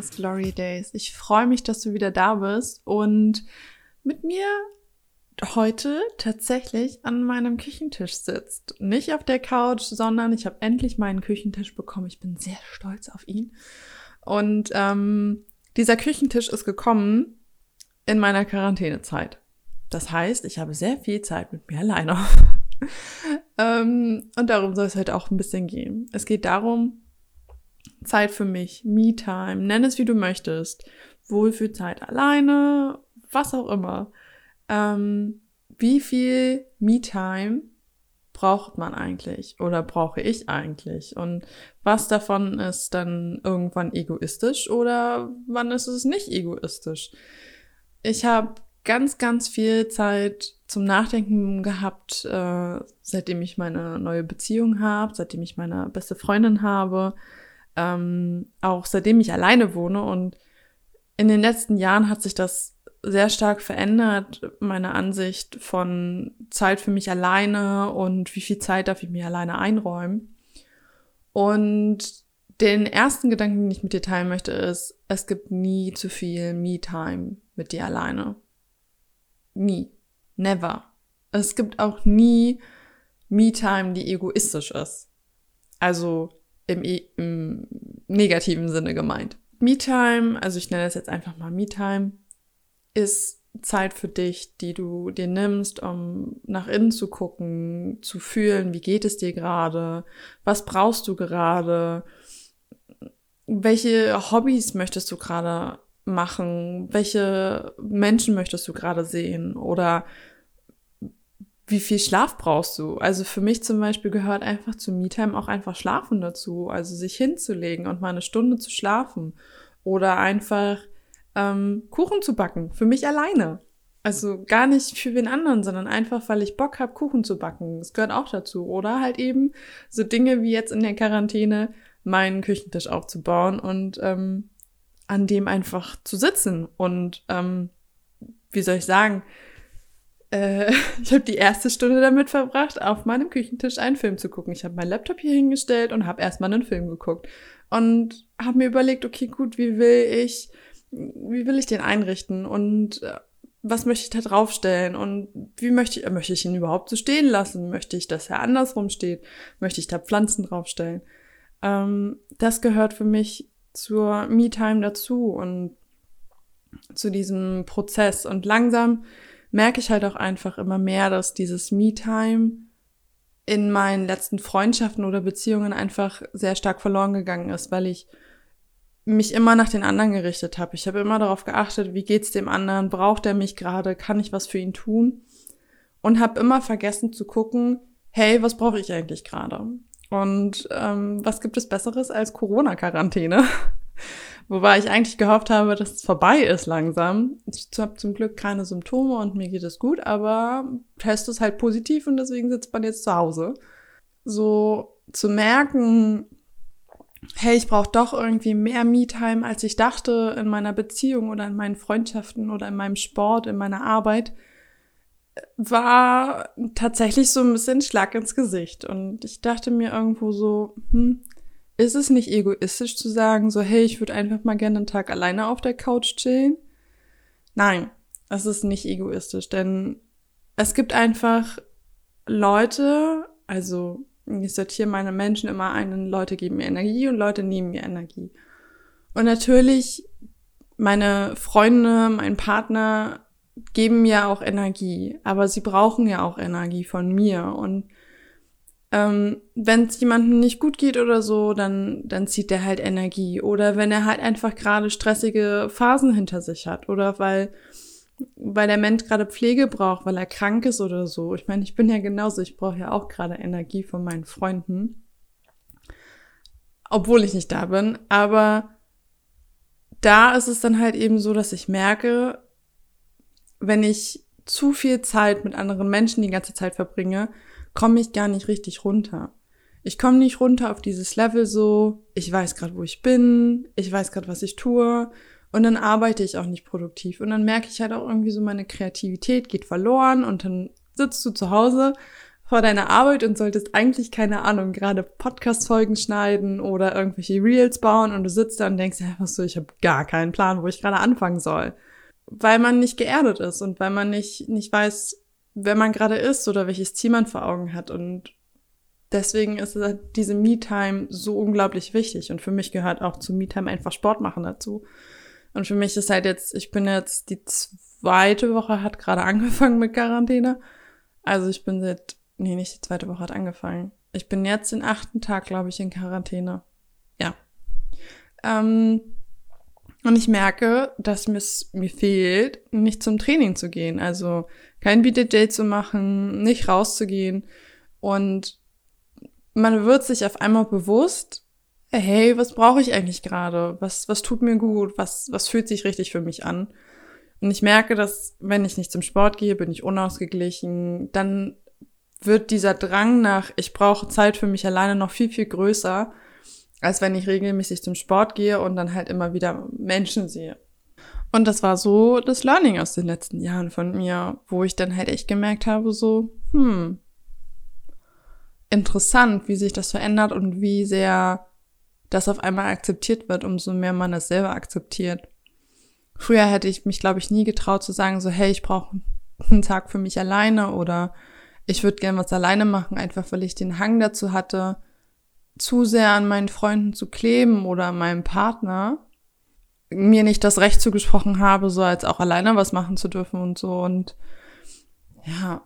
Glory Days. Ich freue mich, dass du wieder da bist und mit mir heute tatsächlich an meinem Küchentisch sitzt. Nicht auf der Couch, sondern ich habe endlich meinen Küchentisch bekommen. Ich bin sehr stolz auf ihn. Und ähm, dieser Küchentisch ist gekommen in meiner Quarantänezeit. Das heißt, ich habe sehr viel Zeit mit mir alleine. ähm, und darum soll es heute auch ein bisschen gehen. Es geht darum, Zeit für mich, Me-Time, nenn es wie du möchtest, Wohlfühlzeit alleine, was auch immer. Ähm, wie viel Me-Time braucht man eigentlich oder brauche ich eigentlich? Und was davon ist dann irgendwann egoistisch oder wann ist es nicht egoistisch? Ich habe ganz, ganz viel Zeit zum Nachdenken gehabt, äh, seitdem ich meine neue Beziehung habe, seitdem ich meine beste Freundin habe, ähm, auch seitdem ich alleine wohne. Und in den letzten Jahren hat sich das sehr stark verändert, meine Ansicht von Zeit für mich alleine und wie viel Zeit darf ich mir alleine einräumen. Und den ersten Gedanken, den ich mit dir teilen möchte, ist, es gibt nie zu viel Me-Time mit dir alleine. Nie. Never. Es gibt auch nie Me-Time, die egoistisch ist. Also im, im negativen Sinne gemeint. Me-Time, also ich nenne das jetzt einfach mal Me-Time, ist Zeit für dich, die du dir nimmst, um nach innen zu gucken, zu fühlen, wie geht es dir gerade, was brauchst du gerade, welche Hobbys möchtest du gerade machen, welche Menschen möchtest du gerade sehen oder wie viel Schlaf brauchst du? Also für mich zum Beispiel gehört einfach zu MeTime auch einfach Schlafen dazu. Also sich hinzulegen und mal eine Stunde zu schlafen. Oder einfach ähm, Kuchen zu backen. Für mich alleine. Also gar nicht für wen anderen, sondern einfach, weil ich Bock habe, Kuchen zu backen. Das gehört auch dazu. Oder halt eben so Dinge wie jetzt in der Quarantäne meinen Küchentisch aufzubauen und ähm, an dem einfach zu sitzen. Und ähm, wie soll ich sagen, äh, ich habe die erste Stunde damit verbracht, auf meinem Küchentisch einen Film zu gucken. Ich habe meinen Laptop hier hingestellt und habe erstmal einen Film geguckt und habe mir überlegt, okay, gut, wie will ich, wie will ich den einrichten und äh, was möchte ich da draufstellen und wie möchte ich, möchte ich ihn überhaupt so stehen lassen? Möchte ich, dass er andersrum steht? Möchte ich da Pflanzen draufstellen? Ähm, das gehört für mich zur Me-Time dazu und zu diesem Prozess und langsam merke ich halt auch einfach immer mehr, dass dieses Me-Time in meinen letzten Freundschaften oder Beziehungen einfach sehr stark verloren gegangen ist, weil ich mich immer nach den anderen gerichtet habe. Ich habe immer darauf geachtet, wie geht's dem anderen, braucht er mich gerade, kann ich was für ihn tun? Und habe immer vergessen zu gucken, hey, was brauche ich eigentlich gerade? Und ähm, was gibt es Besseres als Corona-Quarantäne? Wobei ich eigentlich gehofft habe, dass es vorbei ist langsam. Ich habe zum Glück keine Symptome und mir geht es gut, aber Test ist halt positiv und deswegen sitzt man jetzt zu Hause. So zu merken, hey, ich brauche doch irgendwie mehr Me-Time, als ich dachte in meiner Beziehung oder in meinen Freundschaften oder in meinem Sport, in meiner Arbeit, war tatsächlich so ein bisschen Schlag ins Gesicht. Und ich dachte mir irgendwo so, hm, ist es nicht egoistisch zu sagen, so, hey, ich würde einfach mal gerne einen Tag alleine auf der Couch chillen? Nein, es ist nicht egoistisch, denn es gibt einfach Leute, also ich sortiere meine Menschen immer ein, Leute geben mir Energie und Leute nehmen mir Energie. Und natürlich, meine Freunde, mein Partner geben mir auch Energie, aber sie brauchen ja auch Energie von mir. Und ähm, wenn es jemandem nicht gut geht oder so, dann, dann zieht der halt Energie. Oder wenn er halt einfach gerade stressige Phasen hinter sich hat. Oder weil, weil der Mensch gerade Pflege braucht, weil er krank ist oder so. Ich meine, ich bin ja genauso, ich brauche ja auch gerade Energie von meinen Freunden. Obwohl ich nicht da bin. Aber da ist es dann halt eben so, dass ich merke, wenn ich zu viel Zeit mit anderen Menschen die ganze Zeit verbringe, komme ich gar nicht richtig runter. Ich komme nicht runter auf dieses Level so, ich weiß gerade, wo ich bin, ich weiß gerade, was ich tue und dann arbeite ich auch nicht produktiv und dann merke ich halt auch irgendwie so, meine Kreativität geht verloren und dann sitzt du zu Hause vor deiner Arbeit und solltest eigentlich, keine Ahnung, gerade Podcast-Folgen schneiden oder irgendwelche Reels bauen und du sitzt da und denkst, ja, was so, ich habe gar keinen Plan, wo ich gerade anfangen soll. Weil man nicht geerdet ist und weil man nicht, nicht weiß, wer man gerade ist oder welches Ziel man vor Augen hat. Und deswegen ist diese Me-Time so unglaublich wichtig. Und für mich gehört auch zu Me-Time einfach Sport machen dazu. Und für mich ist halt jetzt, ich bin jetzt die zweite Woche hat gerade angefangen mit Quarantäne. Also ich bin seit, nee, nicht die zweite Woche hat angefangen. Ich bin jetzt den achten Tag, glaube ich, in Quarantäne. Ja. Ähm, und ich merke, dass mir's, mir fehlt, nicht zum Training zu gehen. Also kein BJJ zu machen, nicht rauszugehen. Und man wird sich auf einmal bewusst, hey, was brauche ich eigentlich gerade? Was, was tut mir gut? Was, was fühlt sich richtig für mich an? Und ich merke, dass wenn ich nicht zum Sport gehe, bin ich unausgeglichen. Dann wird dieser Drang nach, ich brauche Zeit für mich alleine noch viel, viel größer, als wenn ich regelmäßig zum Sport gehe und dann halt immer wieder Menschen sehe. Und das war so das Learning aus den letzten Jahren von mir, wo ich dann halt echt gemerkt habe, so, hm, interessant, wie sich das verändert und wie sehr das auf einmal akzeptiert wird, umso mehr man es selber akzeptiert. Früher hätte ich mich, glaube ich, nie getraut zu sagen, so, hey, ich brauche einen Tag für mich alleine oder ich würde gern was alleine machen, einfach weil ich den Hang dazu hatte, zu sehr an meinen Freunden zu kleben oder an meinem Partner, mir nicht das Recht zugesprochen habe, so als auch alleine was machen zu dürfen und so. Und ja,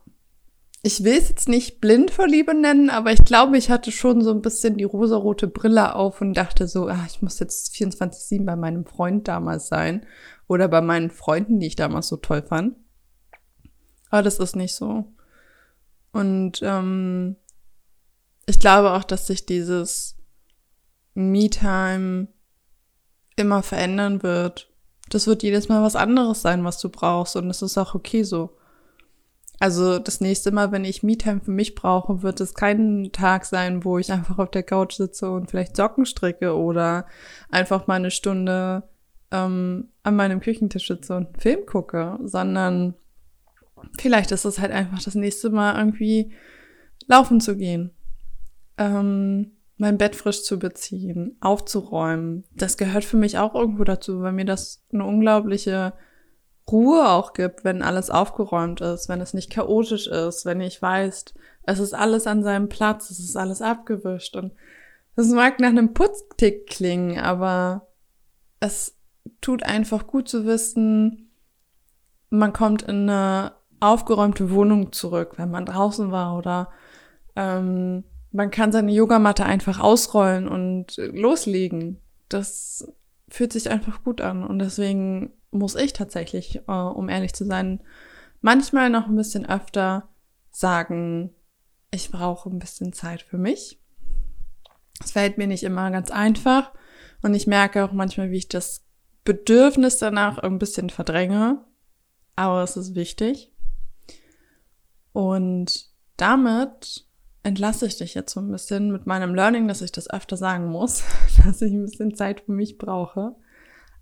ich will es jetzt nicht Blindverliebe nennen, aber ich glaube, ich hatte schon so ein bisschen die rosarote Brille auf und dachte so, ah, ich muss jetzt 24-7 bei meinem Freund damals sein oder bei meinen Freunden, die ich damals so toll fand. Aber das ist nicht so. Und ähm, ich glaube auch, dass sich dieses Me-Time immer verändern wird. Das wird jedes Mal was anderes sein, was du brauchst. Und es ist auch okay so. Also das nächste Mal, wenn ich Me-Time für mich brauche, wird es kein Tag sein, wo ich einfach auf der Couch sitze und vielleicht Socken stricke oder einfach mal eine Stunde ähm, an meinem Küchentisch sitze und einen Film gucke, sondern vielleicht ist es halt einfach das nächste Mal irgendwie laufen zu gehen, ähm, mein Bett frisch zu beziehen, aufzuräumen. Das gehört für mich auch irgendwo dazu, weil mir das eine unglaubliche Ruhe auch gibt, wenn alles aufgeräumt ist, wenn es nicht chaotisch ist, wenn ich weiß, es ist alles an seinem Platz, es ist alles abgewischt und das mag nach einem Putztick klingen, aber es tut einfach gut zu wissen, man kommt in eine aufgeräumte Wohnung zurück, wenn man draußen war oder ähm, man kann seine Yogamatte einfach ausrollen und loslegen. Das fühlt sich einfach gut an und deswegen muss ich tatsächlich, äh, um ehrlich zu sein, manchmal noch ein bisschen öfter sagen, ich brauche ein bisschen Zeit für mich. Es fällt mir nicht immer ganz einfach und ich merke auch manchmal, wie ich das Bedürfnis danach ein bisschen verdränge, aber es ist wichtig. Und damit entlasse ich dich jetzt so ein bisschen mit meinem Learning, dass ich das öfter sagen muss, dass ich ein bisschen Zeit für mich brauche.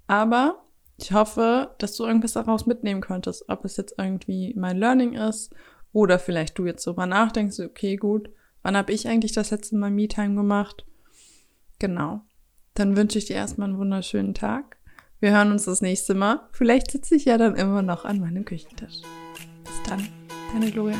Aber ich hoffe, dass du irgendwas daraus mitnehmen könntest, ob es jetzt irgendwie mein Learning ist oder vielleicht du jetzt drüber nachdenkst, okay, gut, wann habe ich eigentlich das letzte Mal Me-Time gemacht? Genau. Dann wünsche ich dir erstmal einen wunderschönen Tag. Wir hören uns das nächste Mal. Vielleicht sitze ich ja dann immer noch an meinem Küchentisch. Bis dann, deine Gloria.